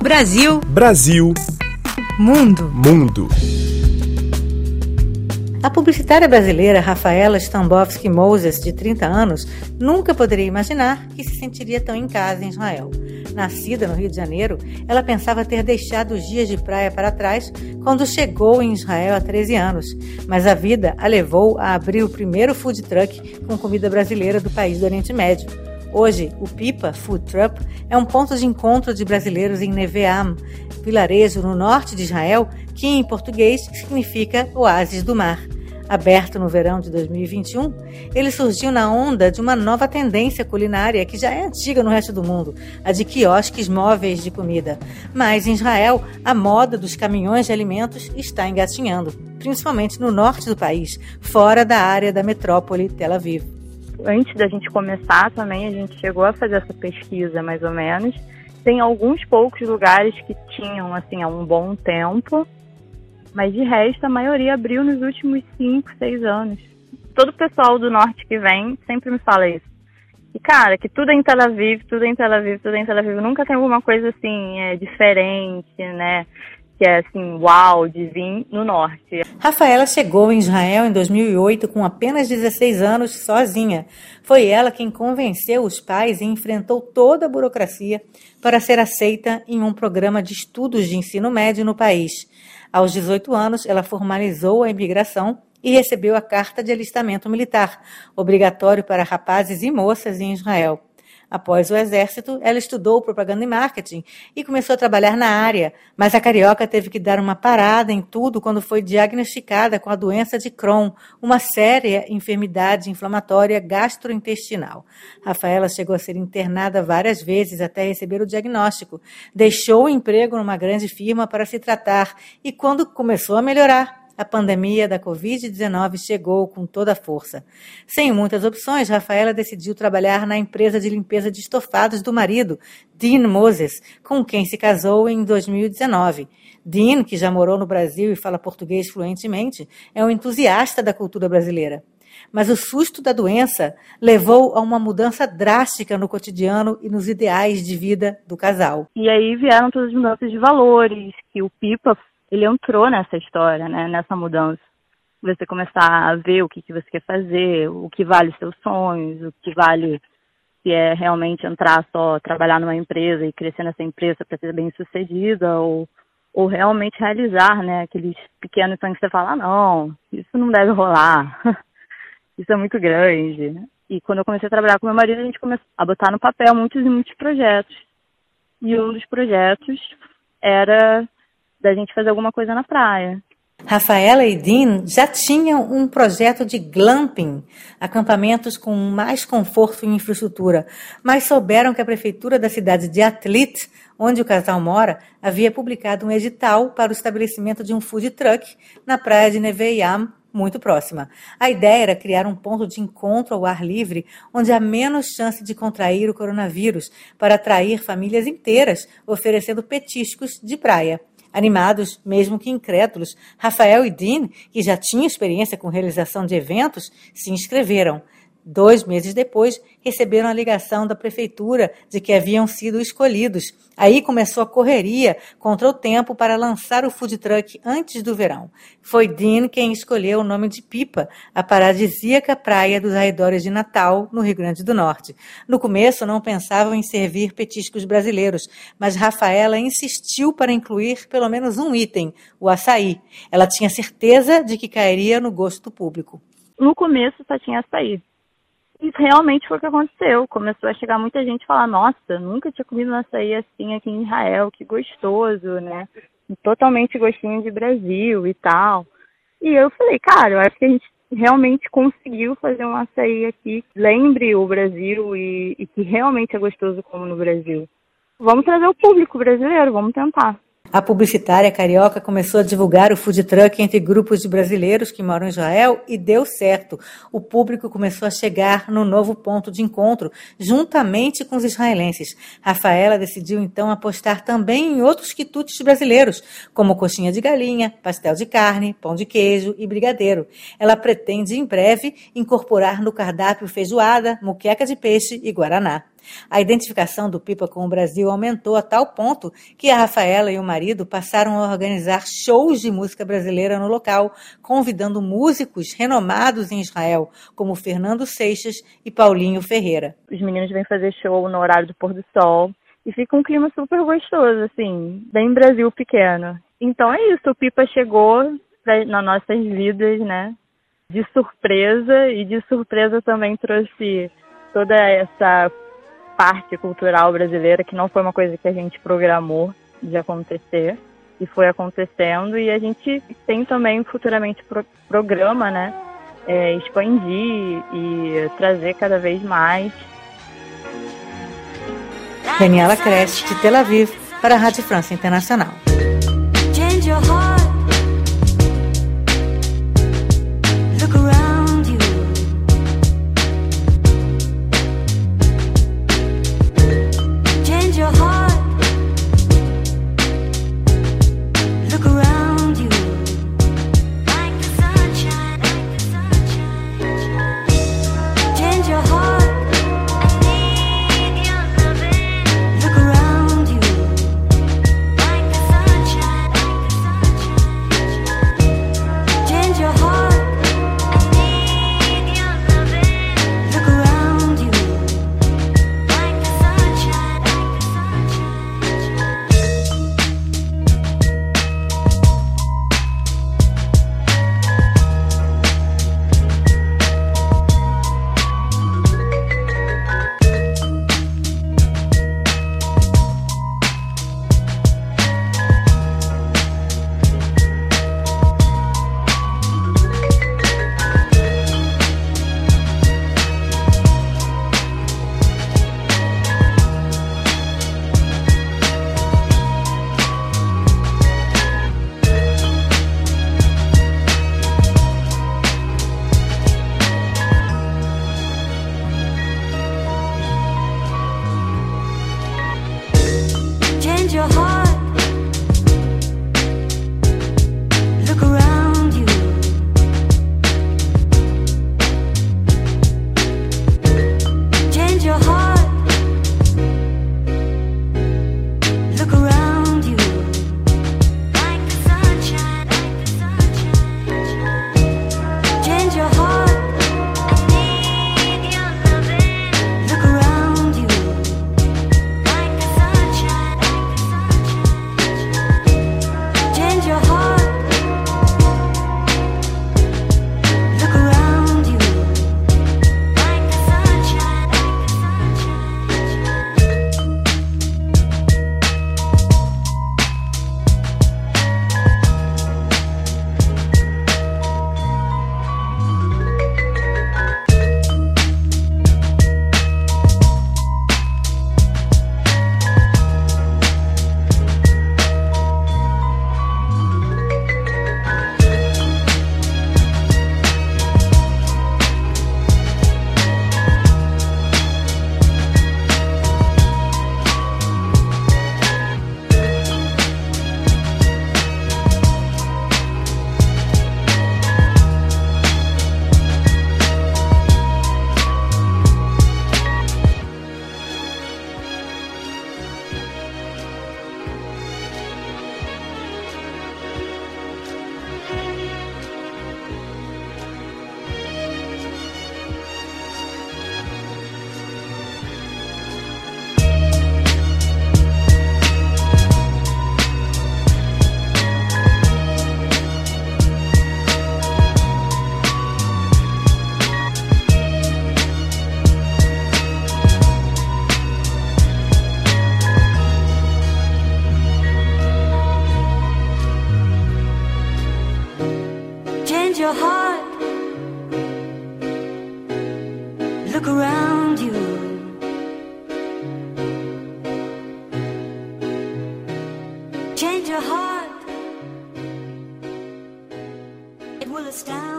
Brasil. Brasil. Mundo. Mundo. A publicitária brasileira Rafaela Stambowski Moses, de 30 anos, nunca poderia imaginar que se sentiria tão em casa em Israel. Nascida no Rio de Janeiro, ela pensava ter deixado os dias de praia para trás quando chegou em Israel há 13 anos, mas a vida a levou a abrir o primeiro food truck com comida brasileira do país do Oriente Médio. Hoje, o Pipa Food Truck é um ponto de encontro de brasileiros em Neveam, vilarejo no norte de Israel, que em português significa oásis do mar. Aberto no verão de 2021, ele surgiu na onda de uma nova tendência culinária que já é antiga no resto do mundo, a de quiosques móveis de comida. Mas em Israel, a moda dos caminhões de alimentos está engatinhando, principalmente no norte do país, fora da área da metrópole Tel Aviv. Antes da gente começar também, a gente chegou a fazer essa pesquisa mais ou menos. Tem alguns poucos lugares que tinham assim há um bom tempo, mas de resto, a maioria abriu nos últimos 5, 6 anos. Todo o pessoal do norte que vem sempre me fala isso. E, cara, que tudo é em Tel Aviv, tudo é em Tel Aviv, tudo é em Tel Aviv. Nunca tem alguma coisa assim, é, diferente, né? Que é assim, uau, de vir no norte. Rafaela chegou em Israel em 2008 com apenas 16 anos, sozinha. Foi ela quem convenceu os pais e enfrentou toda a burocracia para ser aceita em um programa de estudos de ensino médio no país. Aos 18 anos, ela formalizou a imigração e recebeu a carta de alistamento militar, obrigatório para rapazes e moças em Israel. Após o exército, ela estudou propaganda e marketing e começou a trabalhar na área, mas a carioca teve que dar uma parada em tudo quando foi diagnosticada com a doença de Crohn, uma séria enfermidade inflamatória gastrointestinal. Rafaela chegou a ser internada várias vezes até receber o diagnóstico. Deixou o emprego numa grande firma para se tratar e, quando começou a melhorar, a pandemia da Covid-19 chegou com toda a força. Sem muitas opções, Rafaela decidiu trabalhar na empresa de limpeza de estofados do marido, Dean Moses, com quem se casou em 2019. Dean, que já morou no Brasil e fala português fluentemente, é um entusiasta da cultura brasileira. Mas o susto da doença levou a uma mudança drástica no cotidiano e nos ideais de vida do casal. E aí vieram todas as mudanças de valores, que o Pipa ele entrou nessa história, né, nessa mudança. Você começar a ver o que, que você quer fazer, o que vale seus sonhos, o que vale se é realmente entrar só, trabalhar numa empresa e crescer nessa empresa para ser bem sucedida, ou, ou realmente realizar, né, aqueles pequenos sonhos que você fala, ah, não, isso não deve rolar, isso é muito grande. E quando eu comecei a trabalhar com meu marido, a gente começou a botar no papel muitos e muitos projetos. E um dos projetos era da gente fazer alguma coisa na praia. Rafaela e Dean já tinham um projeto de glamping, acampamentos com mais conforto e infraestrutura, mas souberam que a prefeitura da cidade de Atlit, onde o casal mora, havia publicado um edital para o estabelecimento de um food truck na praia de Neve Yam, muito próxima. A ideia era criar um ponto de encontro ao ar livre, onde há menos chance de contrair o coronavírus, para atrair famílias inteiras, oferecendo petiscos de praia. Animados, mesmo que incrédulos, Rafael e Dean, que já tinham experiência com realização de eventos, se inscreveram. Dois meses depois, receberam a ligação da prefeitura de que haviam sido escolhidos. Aí começou a correria contra o tempo para lançar o food truck antes do verão. Foi Dean quem escolheu o nome de Pipa, a paradisíaca praia dos arredores de Natal, no Rio Grande do Norte. No começo, não pensavam em servir petiscos brasileiros, mas Rafaela insistiu para incluir pelo menos um item, o açaí. Ela tinha certeza de que cairia no gosto do público. No começo só tinha açaí e realmente foi o que aconteceu. Começou a chegar muita gente e falar, nossa, nunca tinha comido um açaí assim aqui em Israel, que gostoso, né? Totalmente gostinho de Brasil e tal. E eu falei, cara, eu acho que a gente realmente conseguiu fazer um açaí aqui que lembre o Brasil e, e que realmente é gostoso como no Brasil. Vamos trazer o público brasileiro, vamos tentar. A publicitária carioca começou a divulgar o food truck entre grupos de brasileiros que moram em Israel e deu certo. O público começou a chegar no novo ponto de encontro, juntamente com os israelenses. Rafaela decidiu então apostar também em outros quitutes brasileiros, como coxinha de galinha, pastel de carne, pão de queijo e brigadeiro. Ela pretende em breve incorporar no cardápio feijoada, muqueca de peixe e guaraná. A identificação do Pipa com o Brasil aumentou a tal ponto que a Rafaela e o marido passaram a organizar shows de música brasileira no local, convidando músicos renomados em Israel, como Fernando Seixas e Paulinho Ferreira. Os meninos vêm fazer show no horário do pôr do sol e fica um clima super gostoso, assim, bem Brasil pequeno. Então é isso, o Pipa chegou nas nossas vidas, né? De surpresa e de surpresa também trouxe toda essa parte cultural brasileira, que não foi uma coisa que a gente programou de acontecer, e foi acontecendo, e a gente tem também futuramente pro programa, né, é, expandir e trazer cada vez mais. Daniela Cresce, de Tel Aviv, para a Rádio França Internacional. the.